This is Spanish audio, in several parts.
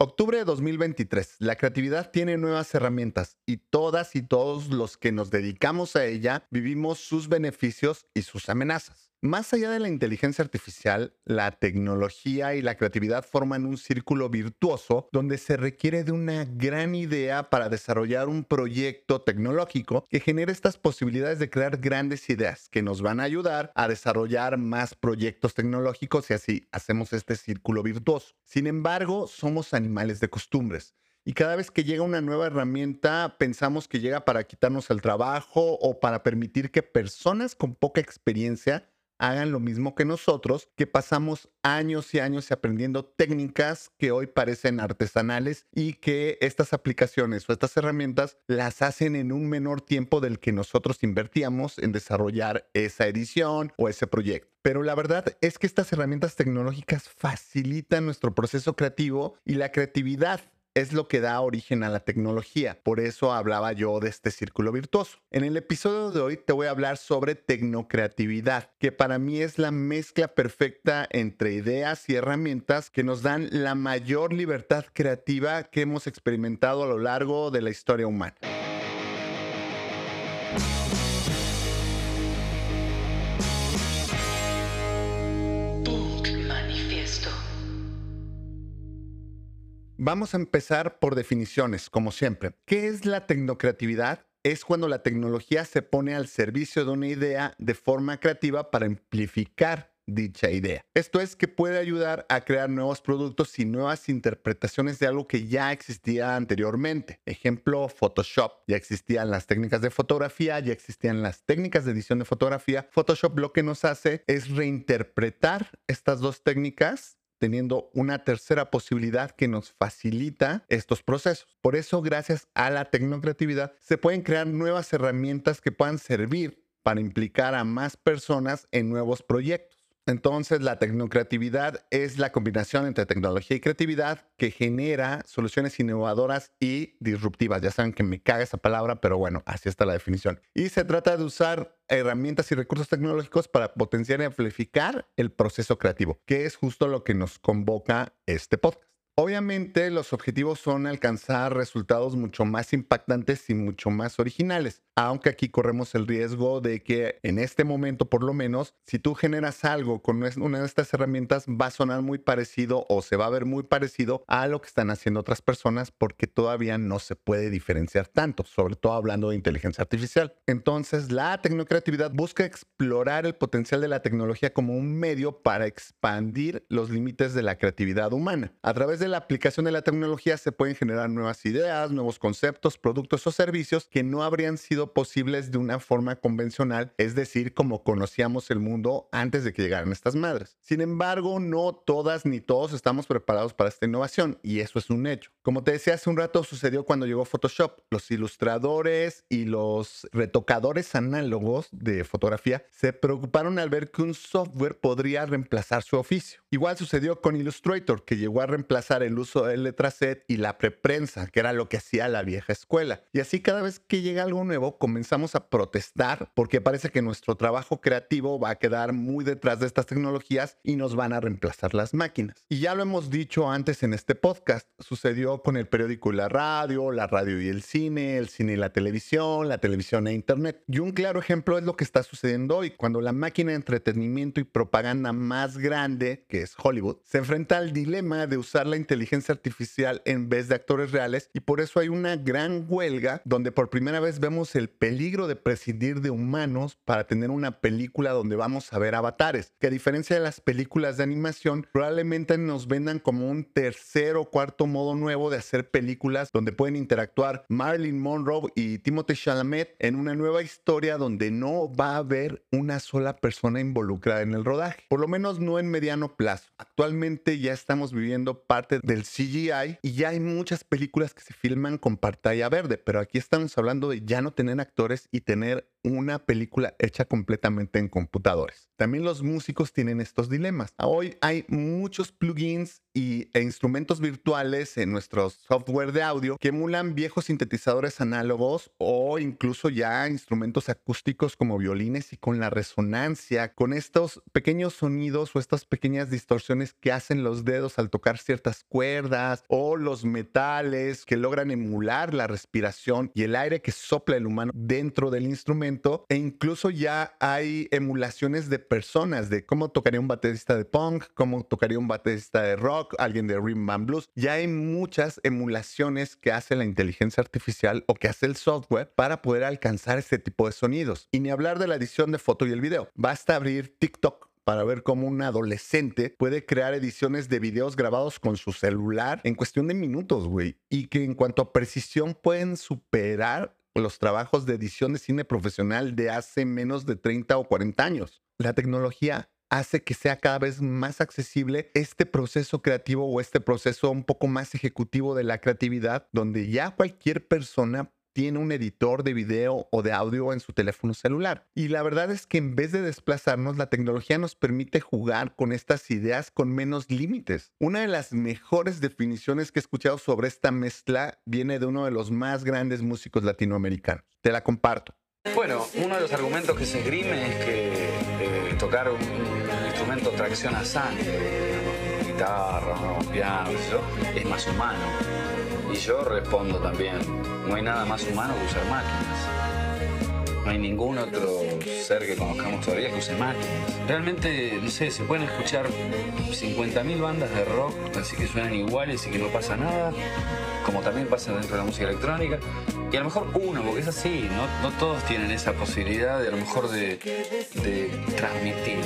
Octubre de 2023. La creatividad tiene nuevas herramientas y todas y todos los que nos dedicamos a ella vivimos sus beneficios y sus amenazas. Más allá de la inteligencia artificial, la tecnología y la creatividad forman un círculo virtuoso donde se requiere de una gran idea para desarrollar un proyecto tecnológico que genere estas posibilidades de crear grandes ideas que nos van a ayudar a desarrollar más proyectos tecnológicos y así hacemos este círculo virtuoso. Sin embargo, somos animales de costumbres. Y cada vez que llega una nueva herramienta, pensamos que llega para quitarnos el trabajo o para permitir que personas con poca experiencia hagan lo mismo que nosotros, que pasamos años y años aprendiendo técnicas que hoy parecen artesanales y que estas aplicaciones o estas herramientas las hacen en un menor tiempo del que nosotros invertíamos en desarrollar esa edición o ese proyecto. Pero la verdad es que estas herramientas tecnológicas facilitan nuestro proceso creativo y la creatividad es lo que da origen a la tecnología. Por eso hablaba yo de este círculo virtuoso. En el episodio de hoy te voy a hablar sobre tecnocreatividad, que para mí es la mezcla perfecta entre ideas y herramientas que nos dan la mayor libertad creativa que hemos experimentado a lo largo de la historia humana. Vamos a empezar por definiciones, como siempre. ¿Qué es la tecnocreatividad? Es cuando la tecnología se pone al servicio de una idea de forma creativa para amplificar dicha idea. Esto es que puede ayudar a crear nuevos productos y nuevas interpretaciones de algo que ya existía anteriormente. Ejemplo, Photoshop. Ya existían las técnicas de fotografía, ya existían las técnicas de edición de fotografía. Photoshop lo que nos hace es reinterpretar estas dos técnicas teniendo una tercera posibilidad que nos facilita estos procesos. Por eso, gracias a la tecnocreatividad, se pueden crear nuevas herramientas que puedan servir para implicar a más personas en nuevos proyectos. Entonces, la tecnocreatividad es la combinación entre tecnología y creatividad que genera soluciones innovadoras y disruptivas. Ya saben que me caga esa palabra, pero bueno, así está la definición. Y se trata de usar herramientas y recursos tecnológicos para potenciar y amplificar el proceso creativo, que es justo lo que nos convoca este podcast. Obviamente los objetivos son alcanzar resultados mucho más impactantes y mucho más originales, aunque aquí corremos el riesgo de que en este momento por lo menos, si tú generas algo con una de estas herramientas, va a sonar muy parecido o se va a ver muy parecido a lo que están haciendo otras personas porque todavía no se puede diferenciar tanto, sobre todo hablando de inteligencia artificial. Entonces la tecnocreatividad busca explorar el potencial de la tecnología como un medio para expandir los límites de la creatividad humana. A través de la aplicación de la tecnología se pueden generar nuevas ideas, nuevos conceptos, productos o servicios que no habrían sido posibles de una forma convencional, es decir, como conocíamos el mundo antes de que llegaran estas madres. Sin embargo, no todas ni todos estamos preparados para esta innovación y eso es un hecho. Como te decía hace un rato, sucedió cuando llegó Photoshop. Los ilustradores y los retocadores análogos de fotografía se preocuparon al ver que un software podría reemplazar su oficio. Igual sucedió con Illustrator, que llegó a reemplazar el uso del letraset y la preprensa, que era lo que hacía la vieja escuela. Y así cada vez que llega algo nuevo comenzamos a protestar porque parece que nuestro trabajo creativo va a quedar muy detrás de estas tecnologías y nos van a reemplazar las máquinas. Y ya lo hemos dicho antes en este podcast, sucedió con el periódico y la radio, la radio y el cine, el cine y la televisión, la televisión e internet. Y un claro ejemplo es lo que está sucediendo hoy, cuando la máquina de entretenimiento y propaganda más grande, que es Hollywood, se enfrenta al dilema de usar la artificial en vez de actores reales y por eso hay una gran huelga donde por primera vez vemos el peligro de prescindir de humanos para tener una película donde vamos a ver avatares, que a diferencia de las películas de animación probablemente nos vendan como un tercer o cuarto modo nuevo de hacer películas donde pueden interactuar Marilyn Monroe y Timothée Chalamet en una nueva historia donde no va a haber una sola persona involucrada en el rodaje, por lo menos no en mediano plazo. Actualmente ya estamos viviendo parte del CGI y ya hay muchas películas que se filman con pantalla verde, pero aquí estamos hablando de ya no tener actores y tener una película hecha completamente en computadores. También los músicos tienen estos dilemas. Hoy hay muchos plugins y, e instrumentos virtuales en nuestro software de audio que emulan viejos sintetizadores análogos o incluso ya instrumentos acústicos como violines y con la resonancia, con estos pequeños sonidos o estas pequeñas distorsiones que hacen los dedos al tocar ciertas cuerdas o los metales que logran emular la respiración y el aire que sopla el humano dentro del instrumento e incluso ya hay emulaciones de personas de cómo tocaría un baterista de punk, cómo tocaría un baterista de rock, alguien de rhythm and blues. Ya hay muchas emulaciones que hace la inteligencia artificial o que hace el software para poder alcanzar este tipo de sonidos. Y ni hablar de la edición de foto y el video. Basta abrir TikTok para ver cómo un adolescente puede crear ediciones de videos grabados con su celular en cuestión de minutos, güey. Y que en cuanto a precisión pueden superar los trabajos de edición de cine profesional de hace menos de 30 o 40 años. La tecnología hace que sea cada vez más accesible este proceso creativo o este proceso un poco más ejecutivo de la creatividad, donde ya cualquier persona tiene un editor de video o de audio en su teléfono celular. Y la verdad es que en vez de desplazarnos, la tecnología nos permite jugar con estas ideas con menos límites. Una de las mejores definiciones que he escuchado sobre esta mezcla viene de uno de los más grandes músicos latinoamericanos. Te la comparto. Bueno, uno de los argumentos que se esgrime es que eh, tocar un, instrumento tracciona sangre, guitarra, piano, es más humano. Y yo respondo también, no hay nada más humano que usar máquinas. No hay ningún otro ser que conozcamos todavía que use máquinas. Realmente, no sé, se pueden escuchar 50.000 bandas de rock, así que suenan iguales y que no pasa nada, como también pasa dentro de la música electrónica. Y a lo mejor uno, porque es así, no, todos tienen esa posibilidad de a lo mejor de, transmitir,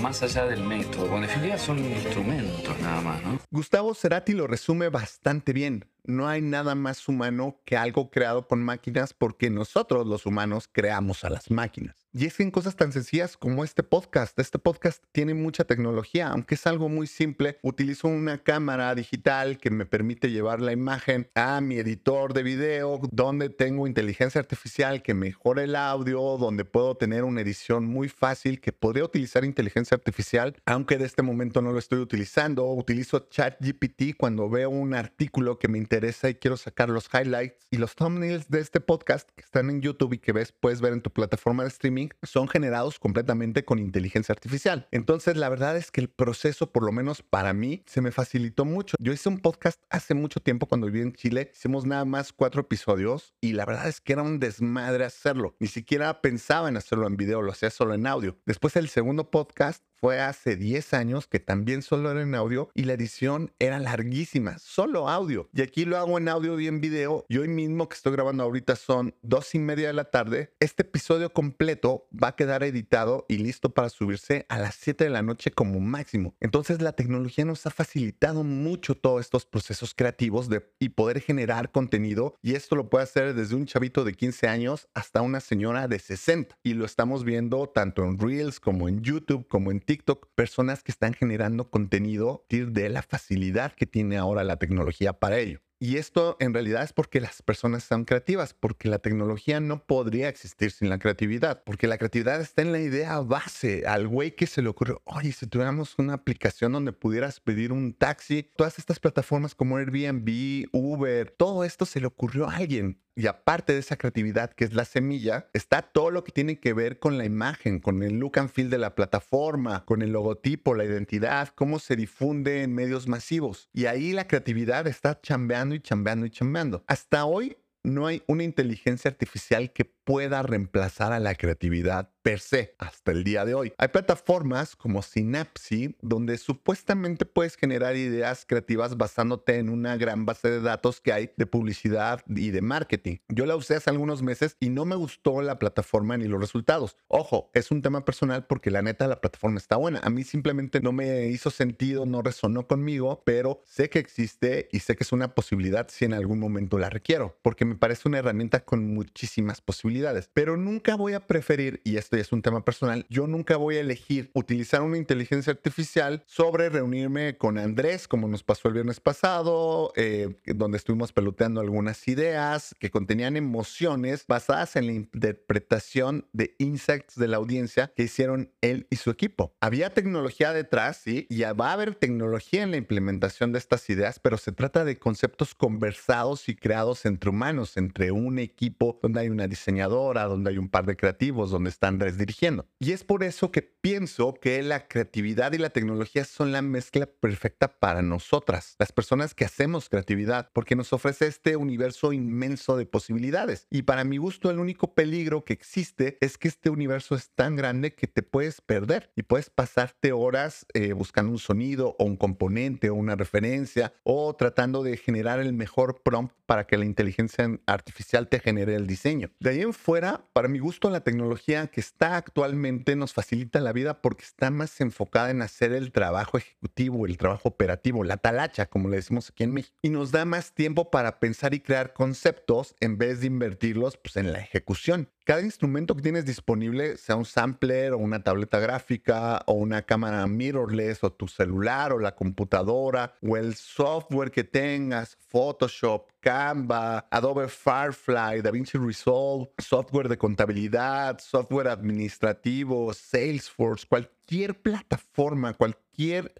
más allá del método. Bueno, en definitiva son instrumentos nada más. ¿no? Gustavo Cerati lo resume bastante bien no hay nada más humano que algo creado con máquinas porque nosotros los humanos creamos a las máquinas. Y es que en cosas tan sencillas como este podcast, este podcast tiene mucha tecnología, aunque es algo muy simple, utilizo una cámara digital que me permite llevar la imagen a mi editor de video, donde tengo inteligencia artificial que mejora el audio, donde puedo tener una edición muy fácil, que podría utilizar inteligencia artificial, aunque de este momento no lo estoy utilizando. Utilizo ChatGPT cuando veo un artículo que me interesa y quiero sacar los highlights y los thumbnails de este podcast que están en YouTube y que ves, puedes ver en tu plataforma de streaming, son generados completamente con inteligencia artificial. Entonces, la verdad es que el proceso, por lo menos para mí, se me facilitó mucho. Yo hice un podcast hace mucho tiempo cuando viví en Chile. Hicimos nada más cuatro episodios y la verdad es que era un desmadre hacerlo. Ni siquiera pensaba en hacerlo en video, lo hacía solo en audio. Después, el segundo podcast fue hace 10 años que también solo era en audio y la edición era larguísima, solo audio. Y aquí lo hago en audio y en video. Y hoy mismo que estoy grabando ahorita son dos y media de la tarde. Este episodio completo va a quedar editado y listo para subirse a las 7 de la noche como máximo. Entonces la tecnología nos ha facilitado mucho todos estos procesos creativos de, y poder generar contenido. Y esto lo puede hacer desde un chavito de 15 años hasta una señora de 60. Y lo estamos viendo tanto en Reels como en YouTube como en TikTok, personas que están generando contenido de la facilidad que tiene ahora la tecnología para ello. Y esto en realidad es porque las personas son creativas, porque la tecnología no podría existir sin la creatividad, porque la creatividad está en la idea base, al güey que se le ocurrió, oye, si tuviéramos una aplicación donde pudieras pedir un taxi, todas estas plataformas como Airbnb, Uber, todo esto se le ocurrió a alguien. Y aparte de esa creatividad que es la semilla, está todo lo que tiene que ver con la imagen, con el look and feel de la plataforma, con el logotipo, la identidad, cómo se difunde en medios masivos. Y ahí la creatividad está chambeando y chambeando y chambeando. Hasta hoy no hay una inteligencia artificial que pueda reemplazar a la creatividad per se hasta el día de hoy. Hay plataformas como Synapse donde supuestamente puedes generar ideas creativas basándote en una gran base de datos que hay de publicidad y de marketing. Yo la usé hace algunos meses y no me gustó la plataforma ni los resultados. Ojo, es un tema personal porque la neta la plataforma está buena. A mí simplemente no me hizo sentido, no resonó conmigo, pero sé que existe y sé que es una posibilidad si en algún momento la requiero, porque me parece una herramienta con muchísimas posibilidades. Pero nunca voy a preferir, y esto ya es un tema personal, yo nunca voy a elegir utilizar una inteligencia artificial sobre reunirme con Andrés, como nos pasó el viernes pasado, eh, donde estuvimos peloteando algunas ideas que contenían emociones basadas en la interpretación de insights de la audiencia que hicieron él y su equipo. Había tecnología detrás, sí, y va a haber tecnología en la implementación de estas ideas, pero se trata de conceptos conversados y creados entre humanos, entre un equipo donde hay una diseñadora, donde hay un par de creativos, donde están dirigiendo. Y es por eso que pienso que la creatividad y la tecnología son la mezcla perfecta para nosotras, las personas que hacemos creatividad, porque nos ofrece este universo inmenso de posibilidades. Y para mi gusto, el único peligro que existe es que este universo es tan grande que te puedes perder y puedes pasarte horas eh, buscando un sonido o un componente o una referencia o tratando de generar el mejor prompt para que la inteligencia artificial te genere el diseño. De ahí en fuera, para mi gusto, la tecnología que está actualmente nos facilita la vida porque está más enfocada en hacer el trabajo ejecutivo, el trabajo operativo, la talacha, como le decimos aquí en México. Y nos da más tiempo para pensar y crear conceptos en vez de invertirlos pues, en la ejecución cada instrumento que tienes disponible, sea un sampler o una tableta gráfica o una cámara mirrorless o tu celular o la computadora o el software que tengas, Photoshop, Canva, Adobe Firefly, DaVinci Resolve, software de contabilidad, software administrativo, Salesforce, cualquier plataforma, cualquier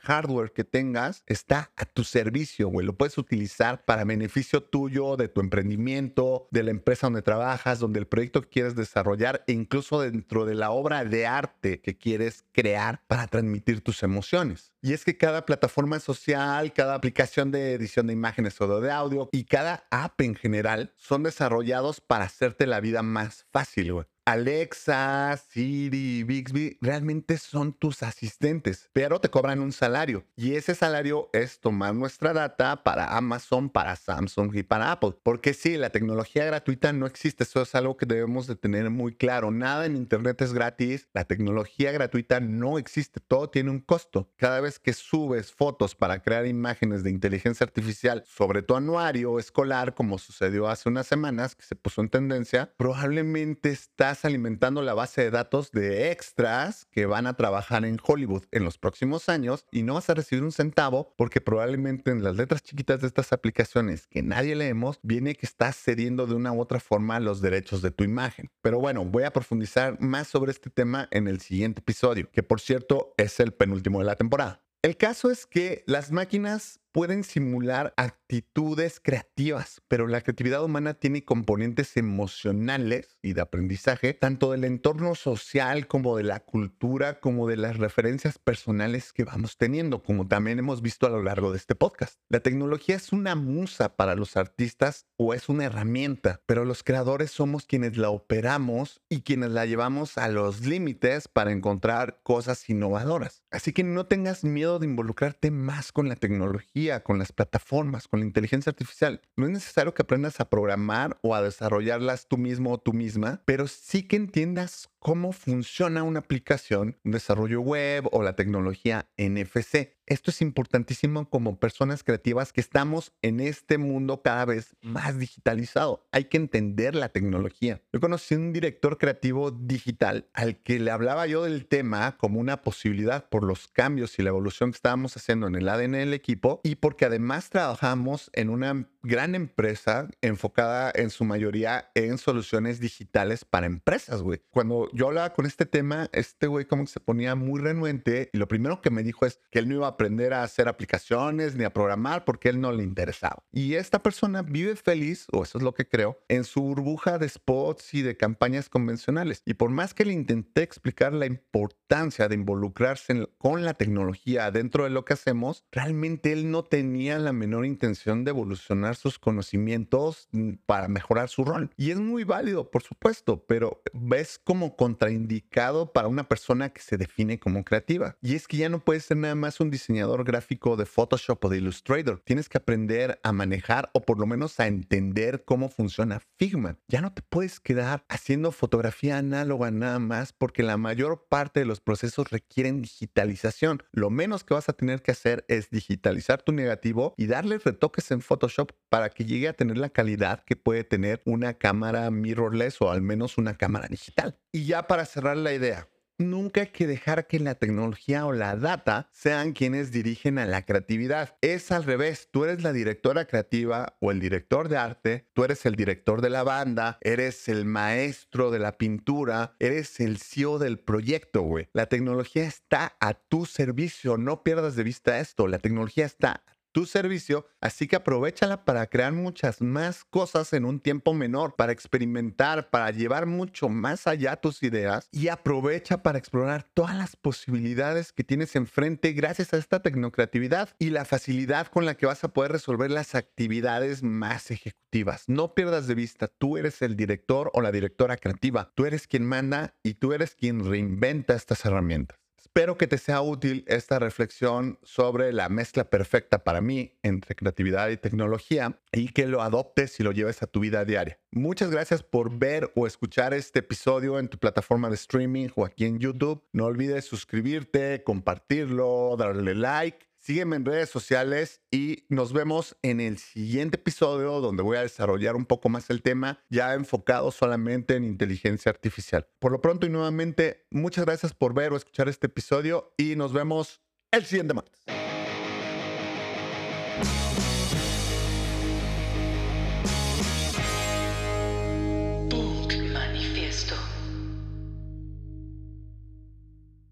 hardware que tengas está a tu servicio, güey. Lo puedes utilizar para beneficio tuyo, de tu emprendimiento, de la empresa donde trabajas, donde el proyecto que quieres desarrollar e incluso dentro de la obra de arte que quieres crear para transmitir tus emociones. Y es que cada plataforma social, cada aplicación de edición de imágenes o de audio y cada app en general son desarrollados para hacerte la vida más fácil, güey. Alexa, Siri, Bixby realmente son tus asistentes, pero te cobran un salario y ese salario es tomar nuestra data para Amazon, para Samsung y para Apple. Porque sí, la tecnología gratuita no existe, eso es algo que debemos de tener muy claro. Nada en Internet es gratis, la tecnología gratuita no existe, todo tiene un costo. Cada vez que subes fotos para crear imágenes de inteligencia artificial sobre tu anuario escolar, como sucedió hace unas semanas que se puso en tendencia, probablemente estás alimentando la base de datos de extras que van a trabajar en Hollywood en los próximos años y no vas a recibir un centavo porque probablemente en las letras chiquitas de estas aplicaciones que nadie leemos viene que estás cediendo de una u otra forma los derechos de tu imagen. Pero bueno, voy a profundizar más sobre este tema en el siguiente episodio, que por cierto es el penúltimo de la temporada. El caso es que las máquinas pueden simular actitudes creativas, pero la creatividad humana tiene componentes emocionales y de aprendizaje, tanto del entorno social como de la cultura, como de las referencias personales que vamos teniendo, como también hemos visto a lo largo de este podcast. La tecnología es una musa para los artistas o es una herramienta, pero los creadores somos quienes la operamos y quienes la llevamos a los límites para encontrar cosas innovadoras. Así que no tengas miedo de involucrarte más con la tecnología con las plataformas, con la inteligencia artificial. No es necesario que aprendas a programar o a desarrollarlas tú mismo o tú misma, pero sí que entiendas cómo funciona una aplicación, un desarrollo web o la tecnología NFC. Esto es importantísimo como personas creativas que estamos en este mundo cada vez más digitalizado. Hay que entender la tecnología. Yo conocí un director creativo digital al que le hablaba yo del tema como una posibilidad por los cambios y la evolución que estábamos haciendo en el ADN del equipo y porque además trabajamos en una gran empresa enfocada en su mayoría en soluciones digitales para empresas, güey. Cuando yo hablaba con este tema, este güey como que se ponía muy renuente y lo primero que me dijo es que él no iba a aprender a hacer aplicaciones ni a programar porque él no le interesaba. Y esta persona vive feliz, o eso es lo que creo, en su burbuja de spots y de campañas convencionales. Y por más que le intenté explicar la importancia de involucrarse con la tecnología dentro de lo que hacemos, realmente él no tenía la menor intención de evolucionar sus conocimientos mm, para mejorar su rol. Y es muy válido, por supuesto, pero ves como contraindicado para una persona que se define como creativa. Y es que ya no puedes ser nada más un diseñador gráfico de Photoshop o de Illustrator. Tienes que aprender a manejar o por lo menos a entender cómo funciona Figma. Ya no te puedes quedar haciendo fotografía análoga nada más porque la mayor parte de los procesos requieren digitalización. Lo menos que vas a tener que hacer es digitalizar tu negativo y darle retoques en Photoshop para que llegue a tener la calidad que puede tener una cámara mirrorless o al menos una cámara digital. Y ya para cerrar la idea, nunca hay que dejar que la tecnología o la data sean quienes dirigen a la creatividad. Es al revés, tú eres la directora creativa o el director de arte, tú eres el director de la banda, eres el maestro de la pintura, eres el CEO del proyecto, güey. La tecnología está a tu servicio, no pierdas de vista esto, la tecnología está tu servicio, así que aprovechala para crear muchas más cosas en un tiempo menor, para experimentar, para llevar mucho más allá tus ideas y aprovecha para explorar todas las posibilidades que tienes enfrente gracias a esta tecnocreatividad y la facilidad con la que vas a poder resolver las actividades más ejecutivas. No pierdas de vista, tú eres el director o la directora creativa, tú eres quien manda y tú eres quien reinventa estas herramientas. Espero que te sea útil esta reflexión sobre la mezcla perfecta para mí entre creatividad y tecnología y que lo adoptes y lo lleves a tu vida diaria. Muchas gracias por ver o escuchar este episodio en tu plataforma de streaming o aquí en YouTube. No olvides suscribirte, compartirlo, darle like Sígueme en redes sociales y nos vemos en el siguiente episodio donde voy a desarrollar un poco más el tema ya enfocado solamente en inteligencia artificial. Por lo pronto y nuevamente, muchas gracias por ver o escuchar este episodio y nos vemos el siguiente martes.